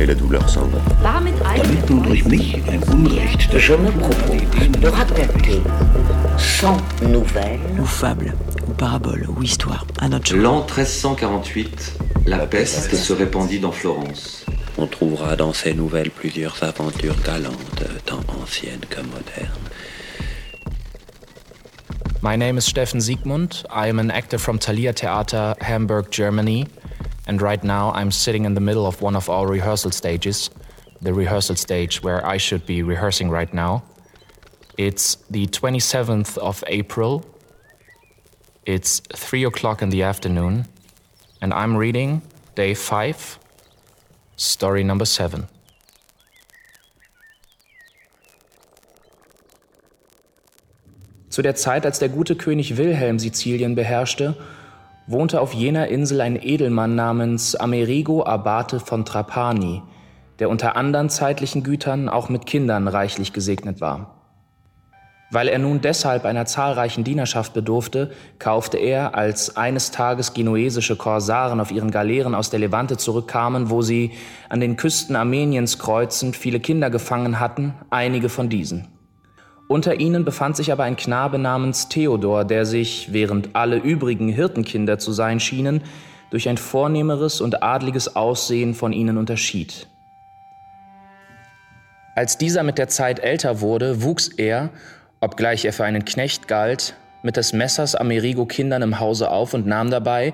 et la douleur s'en va. Damit durch mich ein Unrecht. Je me propose de raconter sans nouvelles ou fable, ou parabole, ou histoire, à notre. L'an 1348, la peste se répandit dans Florence. On trouvera dans ces nouvelles plusieurs aventures galantes, tant anciennes que modernes. My name is Steffen Siegmund. I am an actor from Thalia Theater, Hamburg, Germany. And right now I'm sitting in the middle of one of our rehearsal stages, the rehearsal stage where I should be rehearsing right now. It's the 27th of April. It's 3 o'clock in the afternoon. And I'm reading day 5, story number 7. Zu der Zeit, als der gute König Wilhelm Sizilien beherrschte, wohnte auf jener Insel ein Edelmann namens Amerigo Abate von Trapani, der unter anderen zeitlichen Gütern auch mit Kindern reichlich gesegnet war. Weil er nun deshalb einer zahlreichen Dienerschaft bedurfte, kaufte er, als eines Tages genuesische Korsaren auf ihren Galeeren aus der Levante zurückkamen, wo sie an den Küsten Armeniens kreuzend viele Kinder gefangen hatten, einige von diesen. Unter ihnen befand sich aber ein Knabe namens Theodor, der sich, während alle übrigen Hirtenkinder zu sein schienen, durch ein vornehmeres und adliges Aussehen von ihnen unterschied. Als dieser mit der Zeit älter wurde, wuchs er, obgleich er für einen Knecht galt, mit des Messers Amerigo Kindern im Hause auf und nahm dabei,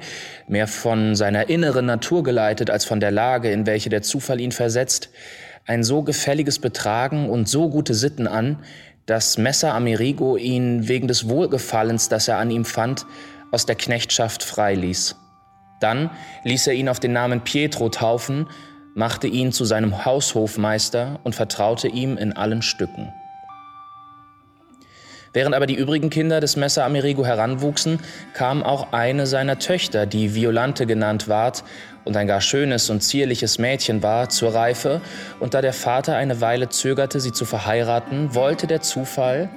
mehr von seiner inneren Natur geleitet als von der Lage, in welche der Zufall ihn versetzt, ein so gefälliges Betragen und so gute Sitten an, dass Messer Amerigo ihn wegen des Wohlgefallens, das er an ihm fand, aus der Knechtschaft freiließ. Dann ließ er ihn auf den Namen Pietro taufen, machte ihn zu seinem Haushofmeister und vertraute ihm in allen Stücken. Während aber die übrigen Kinder des Messer Amerigo heranwuchsen, kam auch eine seiner Töchter, die Violante genannt ward und ein gar schönes und zierliches Mädchen war, zur Reife, und da der Vater eine Weile zögerte, sie zu verheiraten, wollte der Zufall,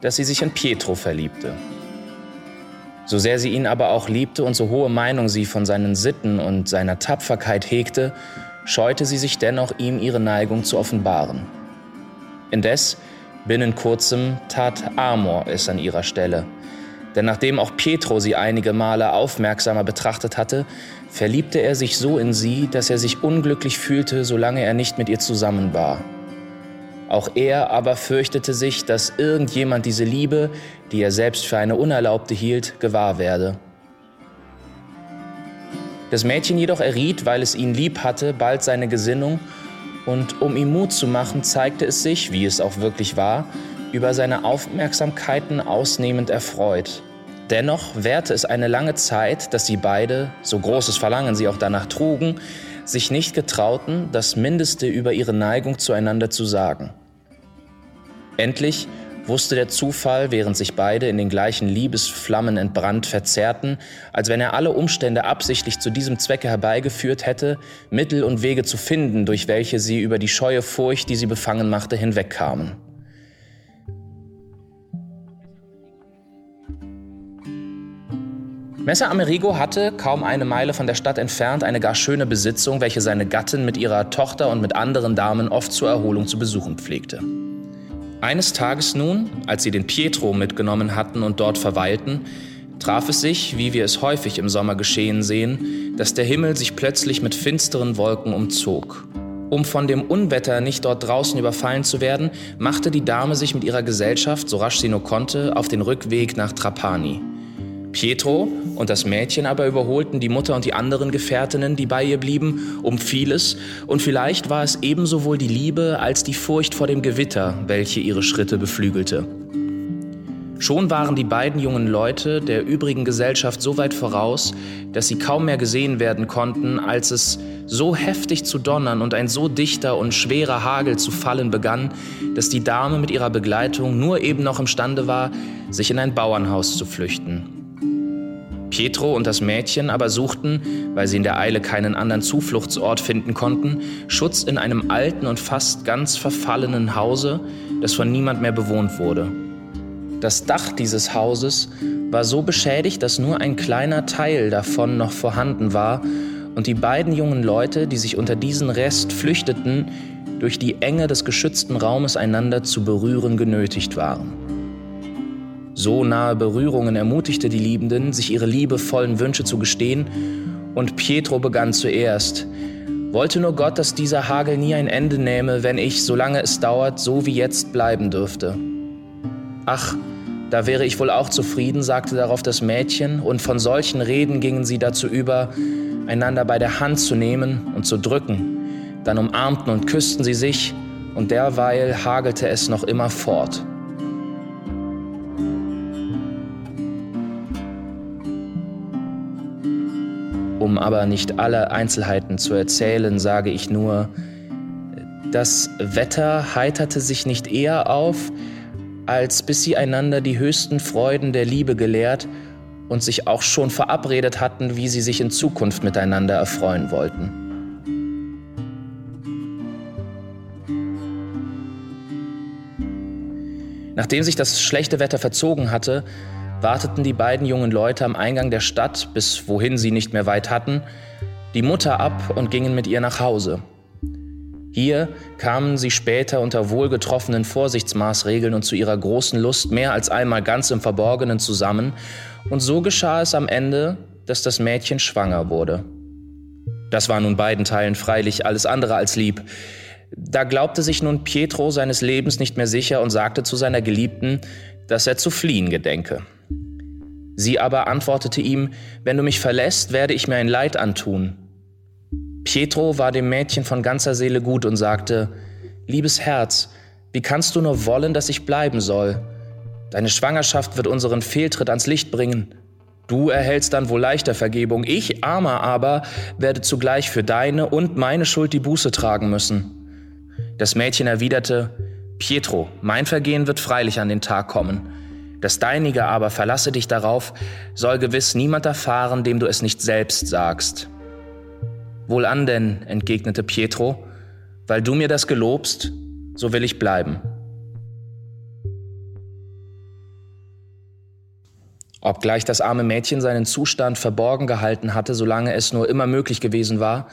dass sie sich in Pietro verliebte. So sehr sie ihn aber auch liebte und so hohe Meinung sie von seinen Sitten und seiner Tapferkeit hegte, scheute sie sich dennoch, ihm ihre Neigung zu offenbaren. Indes Binnen kurzem tat Amor es an ihrer Stelle. Denn nachdem auch Pietro sie einige Male aufmerksamer betrachtet hatte, verliebte er sich so in sie, dass er sich unglücklich fühlte, solange er nicht mit ihr zusammen war. Auch er aber fürchtete sich, dass irgendjemand diese Liebe, die er selbst für eine unerlaubte hielt, gewahr werde. Das Mädchen jedoch erriet, weil es ihn lieb hatte, bald seine Gesinnung und um ihm Mut zu machen, zeigte es sich, wie es auch wirklich war, über seine Aufmerksamkeiten ausnehmend erfreut. Dennoch währte es eine lange Zeit, dass sie beide, so großes Verlangen sie auch danach trugen, sich nicht getrauten, das Mindeste über ihre Neigung zueinander zu sagen. Endlich wusste der Zufall, während sich beide in den gleichen Liebesflammen entbrannt verzehrten, als wenn er alle Umstände absichtlich zu diesem Zwecke herbeigeführt hätte, Mittel und Wege zu finden, durch welche sie über die scheue Furcht, die sie befangen machte, hinwegkamen. Messer Amerigo hatte, kaum eine Meile von der Stadt entfernt, eine gar schöne Besitzung, welche seine Gattin mit ihrer Tochter und mit anderen Damen oft zur Erholung zu besuchen pflegte. Eines Tages nun, als sie den Pietro mitgenommen hatten und dort verweilten, traf es sich, wie wir es häufig im Sommer geschehen sehen, dass der Himmel sich plötzlich mit finsteren Wolken umzog. Um von dem Unwetter nicht dort draußen überfallen zu werden, machte die Dame sich mit ihrer Gesellschaft, so rasch sie nur konnte, auf den Rückweg nach Trapani. Pietro und das Mädchen aber überholten die Mutter und die anderen Gefährtinnen, die bei ihr blieben, um vieles, und vielleicht war es ebenso wohl die Liebe als die Furcht vor dem Gewitter, welche ihre Schritte beflügelte. Schon waren die beiden jungen Leute der übrigen Gesellschaft so weit voraus, dass sie kaum mehr gesehen werden konnten, als es so heftig zu donnern und ein so dichter und schwerer Hagel zu fallen begann, dass die Dame mit ihrer Begleitung nur eben noch imstande war, sich in ein Bauernhaus zu flüchten. Pietro und das Mädchen aber suchten, weil sie in der Eile keinen anderen Zufluchtsort finden konnten, Schutz in einem alten und fast ganz verfallenen Hause, das von niemand mehr bewohnt wurde. Das Dach dieses Hauses war so beschädigt, dass nur ein kleiner Teil davon noch vorhanden war und die beiden jungen Leute, die sich unter diesen Rest flüchteten, durch die Enge des geschützten Raumes einander zu berühren genötigt waren. So nahe Berührungen ermutigte die Liebenden, sich ihre liebevollen Wünsche zu gestehen, und Pietro begann zuerst. Wollte nur Gott, dass dieser Hagel nie ein Ende nähme, wenn ich, solange es dauert, so wie jetzt bleiben dürfte. Ach, da wäre ich wohl auch zufrieden, sagte darauf das Mädchen, und von solchen Reden gingen sie dazu über, einander bei der Hand zu nehmen und zu drücken. Dann umarmten und küssten sie sich, und derweil hagelte es noch immer fort. Um aber nicht alle Einzelheiten zu erzählen, sage ich nur, das Wetter heiterte sich nicht eher auf, als bis sie einander die höchsten Freuden der Liebe gelehrt und sich auch schon verabredet hatten, wie sie sich in Zukunft miteinander erfreuen wollten. Nachdem sich das schlechte Wetter verzogen hatte, warteten die beiden jungen Leute am Eingang der Stadt, bis wohin sie nicht mehr weit hatten, die Mutter ab und gingen mit ihr nach Hause. Hier kamen sie später unter wohlgetroffenen Vorsichtsmaßregeln und zu ihrer großen Lust mehr als einmal ganz im Verborgenen zusammen, und so geschah es am Ende, dass das Mädchen schwanger wurde. Das war nun beiden Teilen freilich alles andere als lieb. Da glaubte sich nun Pietro seines Lebens nicht mehr sicher und sagte zu seiner Geliebten, dass er zu fliehen gedenke. Sie aber antwortete ihm, wenn du mich verlässt, werde ich mir ein Leid antun. Pietro war dem Mädchen von ganzer Seele gut und sagte, Liebes Herz, wie kannst du nur wollen, dass ich bleiben soll? Deine Schwangerschaft wird unseren Fehltritt ans Licht bringen. Du erhältst dann wohl leichter Vergebung, ich, armer aber, werde zugleich für deine und meine Schuld die Buße tragen müssen. Das Mädchen erwiderte, Pietro, mein Vergehen wird freilich an den Tag kommen. Das deinige aber, verlasse dich darauf, soll gewiss niemand erfahren, dem du es nicht selbst sagst. Wohlan denn, entgegnete Pietro, weil du mir das gelobst, so will ich bleiben. Obgleich das arme Mädchen seinen Zustand verborgen gehalten hatte, solange es nur immer möglich gewesen war,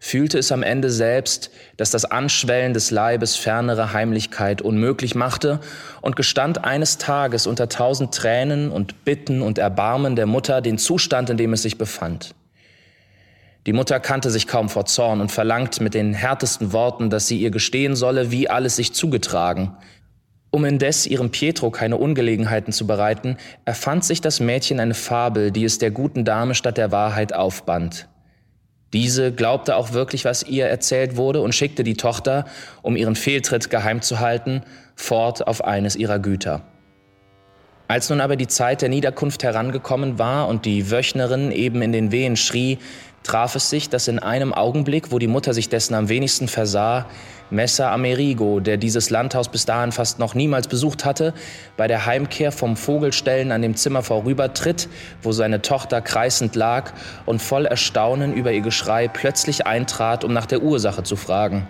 fühlte es am Ende selbst, dass das Anschwellen des Leibes fernere Heimlichkeit unmöglich machte und gestand eines Tages unter tausend Tränen und Bitten und Erbarmen der Mutter den Zustand, in dem es sich befand. Die Mutter kannte sich kaum vor Zorn und verlangt mit den härtesten Worten, dass sie ihr gestehen solle, wie alles sich zugetragen. Um indes ihrem Pietro keine Ungelegenheiten zu bereiten, erfand sich das Mädchen eine Fabel, die es der guten Dame statt der Wahrheit aufband. Diese glaubte auch wirklich, was ihr erzählt wurde und schickte die Tochter, um ihren Fehltritt geheim zu halten, fort auf eines ihrer Güter. Als nun aber die Zeit der Niederkunft herangekommen war und die Wöchnerin eben in den Wehen schrie, traf es sich, dass in einem Augenblick, wo die Mutter sich dessen am wenigsten versah, Messer Amerigo, der dieses Landhaus bis dahin fast noch niemals besucht hatte, bei der Heimkehr vom Vogelstellen an dem Zimmer vorübertritt, wo seine Tochter kreisend lag und voll Erstaunen über ihr Geschrei plötzlich eintrat, um nach der Ursache zu fragen.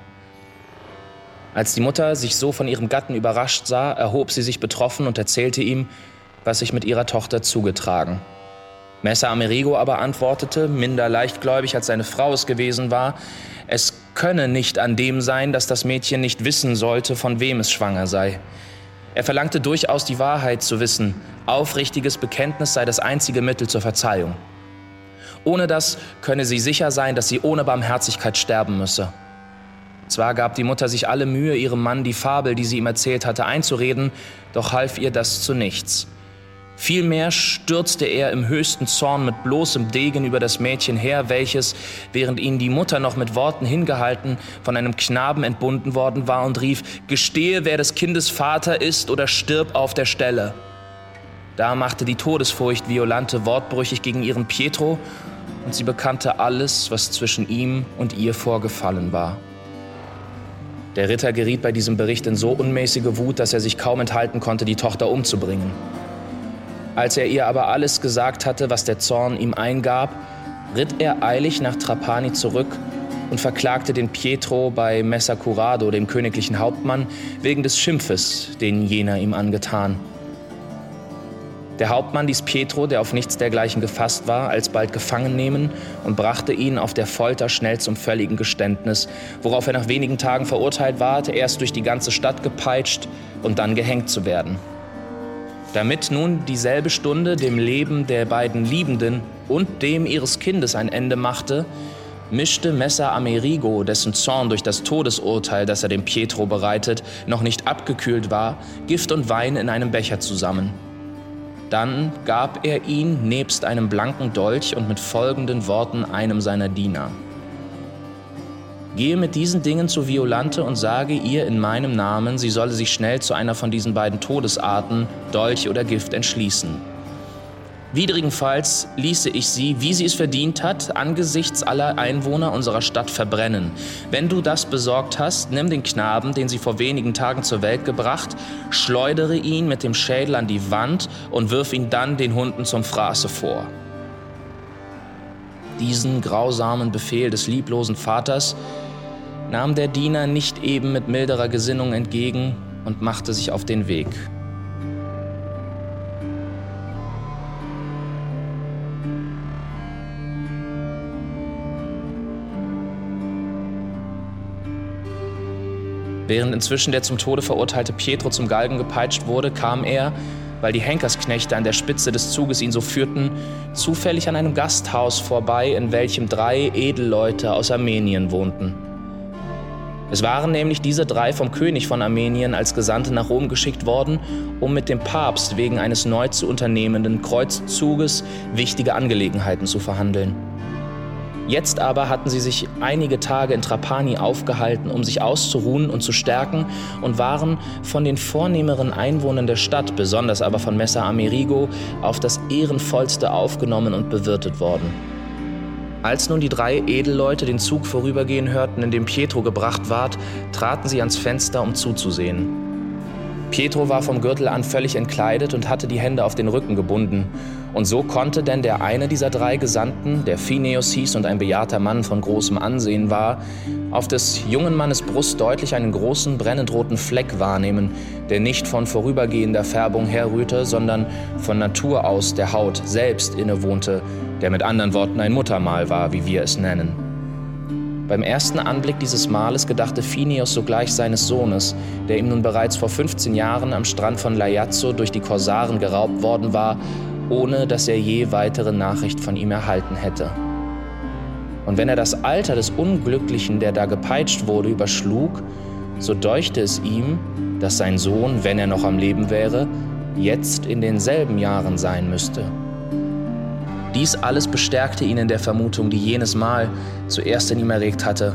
Als die Mutter sich so von ihrem Gatten überrascht sah, erhob sie sich betroffen und erzählte ihm, was sich mit ihrer Tochter zugetragen. Messer Amerigo aber antwortete, minder leichtgläubig als seine Frau es gewesen war, es könne nicht an dem sein, dass das Mädchen nicht wissen sollte, von wem es schwanger sei. Er verlangte durchaus die Wahrheit zu wissen, aufrichtiges Bekenntnis sei das einzige Mittel zur Verzeihung. Ohne das könne sie sicher sein, dass sie ohne Barmherzigkeit sterben müsse. Zwar gab die Mutter sich alle Mühe, ihrem Mann die Fabel, die sie ihm erzählt hatte, einzureden, doch half ihr das zu nichts. Vielmehr stürzte er im höchsten Zorn mit bloßem Degen über das Mädchen her, welches, während ihn die Mutter noch mit Worten hingehalten, von einem Knaben entbunden worden war und rief, Gestehe, wer des Kindes Vater ist oder stirb auf der Stelle. Da machte die Todesfurcht Violante wortbrüchig gegen ihren Pietro und sie bekannte alles, was zwischen ihm und ihr vorgefallen war. Der Ritter geriet bei diesem Bericht in so unmäßige Wut, dass er sich kaum enthalten konnte, die Tochter umzubringen. Als er ihr aber alles gesagt hatte, was der Zorn ihm eingab, ritt er eilig nach Trapani zurück und verklagte den Pietro bei Messer Curado, dem königlichen Hauptmann, wegen des Schimpfes, den jener ihm angetan. Der Hauptmann ließ Pietro, der auf nichts dergleichen gefasst war, alsbald gefangen nehmen und brachte ihn auf der Folter schnell zum völligen Geständnis, worauf er nach wenigen Tagen verurteilt ward, erst durch die ganze Stadt gepeitscht und dann gehängt zu werden. Damit nun dieselbe Stunde dem Leben der beiden Liebenden und dem ihres Kindes ein Ende machte, mischte Messer Amerigo, dessen Zorn durch das Todesurteil, das er dem Pietro bereitet, noch nicht abgekühlt war, Gift und Wein in einem Becher zusammen. Dann gab er ihn nebst einem blanken Dolch und mit folgenden Worten einem seiner Diener. Gehe mit diesen Dingen zu Violante und sage ihr in meinem Namen, sie solle sich schnell zu einer von diesen beiden Todesarten, Dolch oder Gift, entschließen. Widrigenfalls ließe ich sie, wie sie es verdient hat, angesichts aller Einwohner unserer Stadt verbrennen. Wenn du das besorgt hast, nimm den Knaben, den sie vor wenigen Tagen zur Welt gebracht, schleudere ihn mit dem Schädel an die Wand und wirf ihn dann den Hunden zum Fraße vor. Diesen grausamen Befehl des lieblosen Vaters nahm der Diener nicht eben mit milderer Gesinnung entgegen und machte sich auf den Weg. Während inzwischen der zum Tode verurteilte Pietro zum Galgen gepeitscht wurde, kam er, weil die Henkersknechte an der Spitze des Zuges ihn so führten, zufällig an einem Gasthaus vorbei, in welchem drei Edelleute aus Armenien wohnten. Es waren nämlich diese drei vom König von Armenien als Gesandte nach Rom geschickt worden, um mit dem Papst wegen eines neu zu unternehmenden Kreuzzuges wichtige Angelegenheiten zu verhandeln. Jetzt aber hatten sie sich einige Tage in Trapani aufgehalten, um sich auszuruhen und zu stärken und waren von den vornehmeren Einwohnern der Stadt, besonders aber von Messer Amerigo, auf das ehrenvollste aufgenommen und bewirtet worden. Als nun die drei Edelleute den Zug vorübergehen hörten, in dem Pietro gebracht ward, traten sie ans Fenster, um zuzusehen. Pietro war vom Gürtel an völlig entkleidet und hatte die Hände auf den Rücken gebunden. Und so konnte denn der eine dieser drei Gesandten, der Phineus hieß und ein bejahrter Mann von großem Ansehen war, auf des jungen Mannes Brust deutlich einen großen brennend roten Fleck wahrnehmen, der nicht von vorübergehender Färbung herrührte, sondern von Natur aus der Haut selbst innewohnte, der mit anderen Worten ein Muttermal war, wie wir es nennen. Beim ersten Anblick dieses Males gedachte Phineus sogleich seines Sohnes, der ihm nun bereits vor 15 Jahren am Strand von Laiazzo durch die Korsaren geraubt worden war, ohne dass er je weitere Nachricht von ihm erhalten hätte. Und wenn er das Alter des Unglücklichen, der da gepeitscht wurde, überschlug, so deuchte es ihm, dass sein Sohn, wenn er noch am Leben wäre, jetzt in denselben Jahren sein müsste. Dies alles bestärkte ihn in der Vermutung, die jenes Mal zuerst in ihm erregt hatte.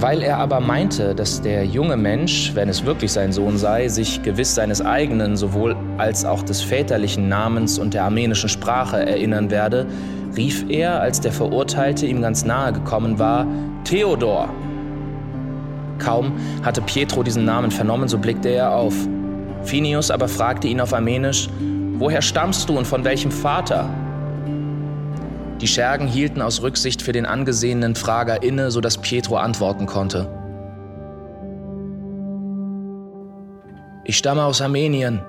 Weil er aber meinte, dass der junge Mensch, wenn es wirklich sein Sohn sei, sich gewiss seines eigenen sowohl als auch des väterlichen Namens und der armenischen Sprache erinnern werde, rief er, als der Verurteilte ihm ganz nahe gekommen war, Theodor. Kaum hatte Pietro diesen Namen vernommen, so blickte er auf. Phineus aber fragte ihn auf Armenisch, Woher stammst du und von welchem Vater? Die Schergen hielten aus Rücksicht für den angesehenen Frager inne, sodass Pietro antworten konnte. Ich stamme aus Armenien.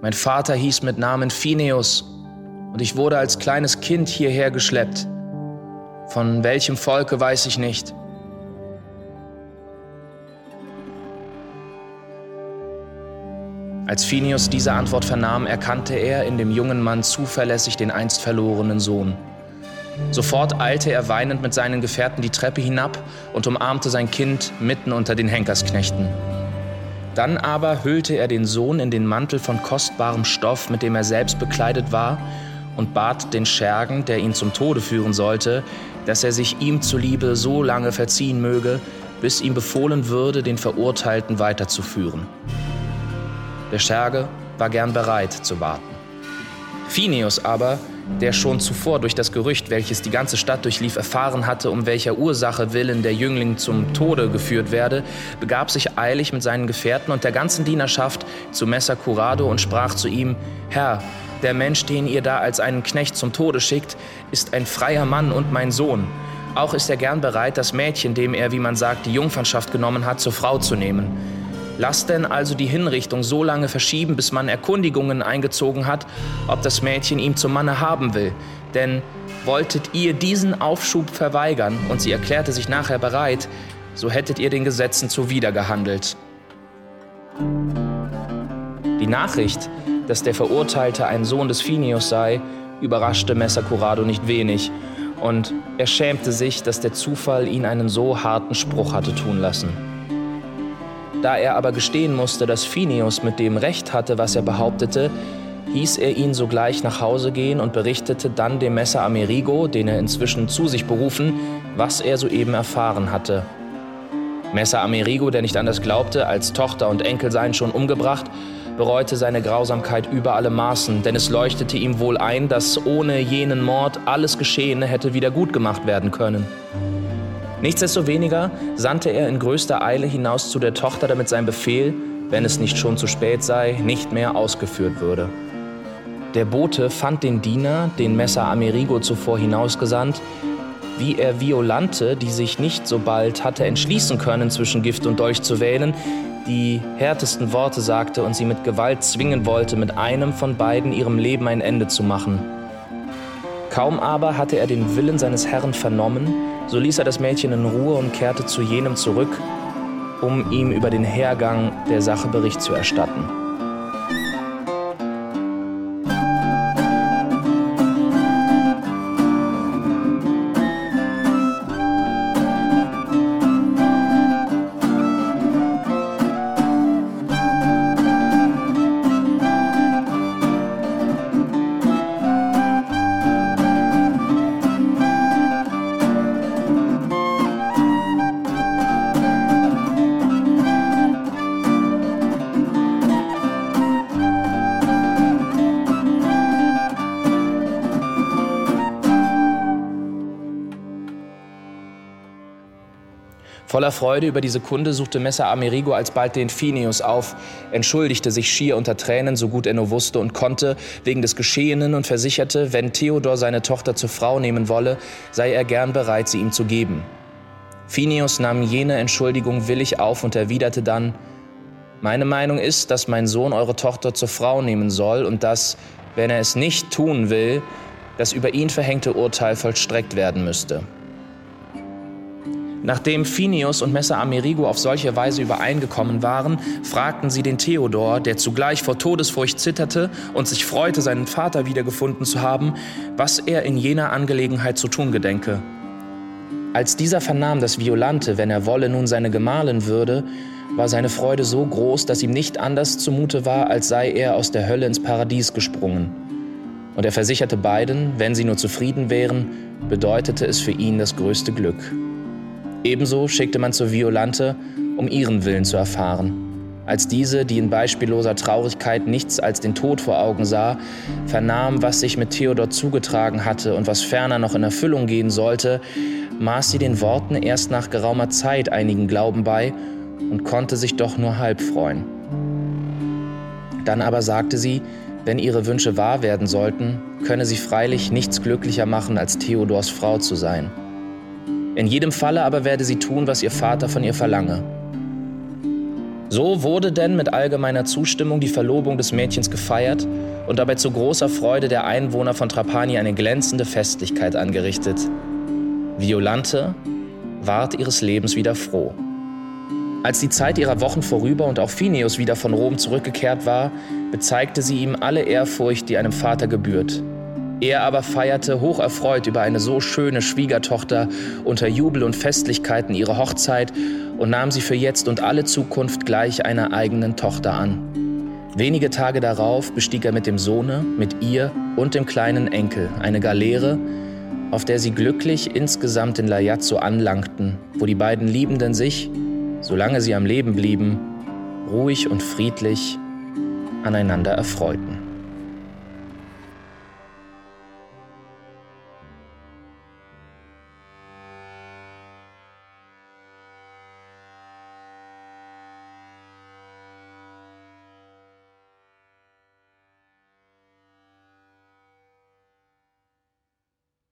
Mein Vater hieß mit Namen Phineus und ich wurde als kleines Kind hierher geschleppt. Von welchem Volke weiß ich nicht. Als Phineus diese Antwort vernahm, erkannte er in dem jungen Mann zuverlässig den einst verlorenen Sohn. Sofort eilte er weinend mit seinen Gefährten die Treppe hinab und umarmte sein Kind mitten unter den Henkersknechten. Dann aber hüllte er den Sohn in den Mantel von kostbarem Stoff, mit dem er selbst bekleidet war, und bat den Schergen, der ihn zum Tode führen sollte, dass er sich ihm zuliebe so lange verziehen möge, bis ihm befohlen würde, den Verurteilten weiterzuführen. Der Scherge war gern bereit zu warten. Phineus aber, der schon zuvor durch das Gerücht, welches die ganze Stadt durchlief, erfahren hatte, um welcher Ursache willen der Jüngling zum Tode geführt werde, begab sich eilig mit seinen Gefährten und der ganzen Dienerschaft zu Messer Curado und sprach zu ihm, Herr, der Mensch, den ihr da als einen Knecht zum Tode schickt, ist ein freier Mann und mein Sohn. Auch ist er gern bereit, das Mädchen, dem er, wie man sagt, die Jungfernschaft genommen hat, zur Frau zu nehmen. Lasst denn also die Hinrichtung so lange verschieben, bis man Erkundigungen eingezogen hat, ob das Mädchen ihm zum Manne haben will. Denn wolltet ihr diesen Aufschub verweigern und sie erklärte sich nachher bereit, so hättet ihr den Gesetzen zuwider gehandelt. Die Nachricht, dass der Verurteilte ein Sohn des Phineus sei, überraschte Messer Curado nicht wenig, und er schämte sich, dass der Zufall ihn einen so harten Spruch hatte tun lassen. Da er aber gestehen musste, dass Phineus mit dem Recht hatte, was er behauptete, hieß er ihn sogleich nach Hause gehen und berichtete dann dem Messer Amerigo, den er inzwischen zu sich berufen, was er soeben erfahren hatte. Messer Amerigo, der nicht anders glaubte, als Tochter und Enkel seien schon umgebracht, bereute seine Grausamkeit über alle Maßen, denn es leuchtete ihm wohl ein, dass ohne jenen Mord alles Geschehene hätte wieder gut gemacht werden können. Nichtsdestoweniger sandte er in größter Eile hinaus zu der Tochter, damit sein Befehl, wenn es nicht schon zu spät sei, nicht mehr ausgeführt würde. Der Bote fand den Diener, den Messer Amerigo zuvor hinausgesandt, wie er Violante, die sich nicht so bald hatte entschließen können, zwischen Gift und Dolch zu wählen, die härtesten Worte sagte und sie mit Gewalt zwingen wollte, mit einem von beiden ihrem Leben ein Ende zu machen. Kaum aber hatte er den Willen seines Herrn vernommen, so ließ er das Mädchen in Ruhe und kehrte zu jenem zurück, um ihm über den Hergang der Sache Bericht zu erstatten. Voller Freude über diese Kunde suchte Messer Amerigo alsbald den Phineus auf, entschuldigte sich schier unter Tränen, so gut er nur wusste und konnte, wegen des Geschehenen und versicherte, wenn Theodor seine Tochter zur Frau nehmen wolle, sei er gern bereit, sie ihm zu geben. Phineus nahm jene Entschuldigung willig auf und erwiderte dann, meine Meinung ist, dass mein Sohn eure Tochter zur Frau nehmen soll und dass, wenn er es nicht tun will, das über ihn verhängte Urteil vollstreckt werden müsste. Nachdem Phineus und Messer Amerigo auf solche Weise übereingekommen waren, fragten sie den Theodor, der zugleich vor Todesfurcht zitterte und sich freute, seinen Vater wiedergefunden zu haben, was er in jener Angelegenheit zu tun gedenke. Als dieser vernahm, dass Violante, wenn er wolle, nun seine Gemahlin würde, war seine Freude so groß, dass ihm nicht anders zumute war, als sei er aus der Hölle ins Paradies gesprungen. Und er versicherte beiden, wenn sie nur zufrieden wären, bedeutete es für ihn das größte Glück. Ebenso schickte man zur Violante, um ihren Willen zu erfahren. Als diese, die in beispielloser Traurigkeit nichts als den Tod vor Augen sah, vernahm, was sich mit Theodor zugetragen hatte und was ferner noch in Erfüllung gehen sollte, maß sie den Worten erst nach geraumer Zeit einigen Glauben bei und konnte sich doch nur halb freuen. Dann aber sagte sie, wenn ihre Wünsche wahr werden sollten, könne sie freilich nichts glücklicher machen, als Theodors Frau zu sein. In jedem Falle aber werde sie tun, was ihr Vater von ihr verlange. So wurde denn mit allgemeiner Zustimmung die Verlobung des Mädchens gefeiert und dabei zu großer Freude der Einwohner von Trapani eine glänzende Festlichkeit angerichtet. Violante ward ihres Lebens wieder froh. Als die Zeit ihrer Wochen vorüber und auch Phineus wieder von Rom zurückgekehrt war, bezeigte sie ihm alle Ehrfurcht, die einem Vater gebührt. Er aber feierte hocherfreut über eine so schöne Schwiegertochter unter Jubel und Festlichkeiten ihre Hochzeit und nahm sie für jetzt und alle Zukunft gleich einer eigenen Tochter an. Wenige Tage darauf bestieg er mit dem Sohne, mit ihr und dem kleinen Enkel eine Galeere, auf der sie glücklich insgesamt in Lajazzo anlangten, wo die beiden Liebenden sich, solange sie am Leben blieben, ruhig und friedlich aneinander erfreuten.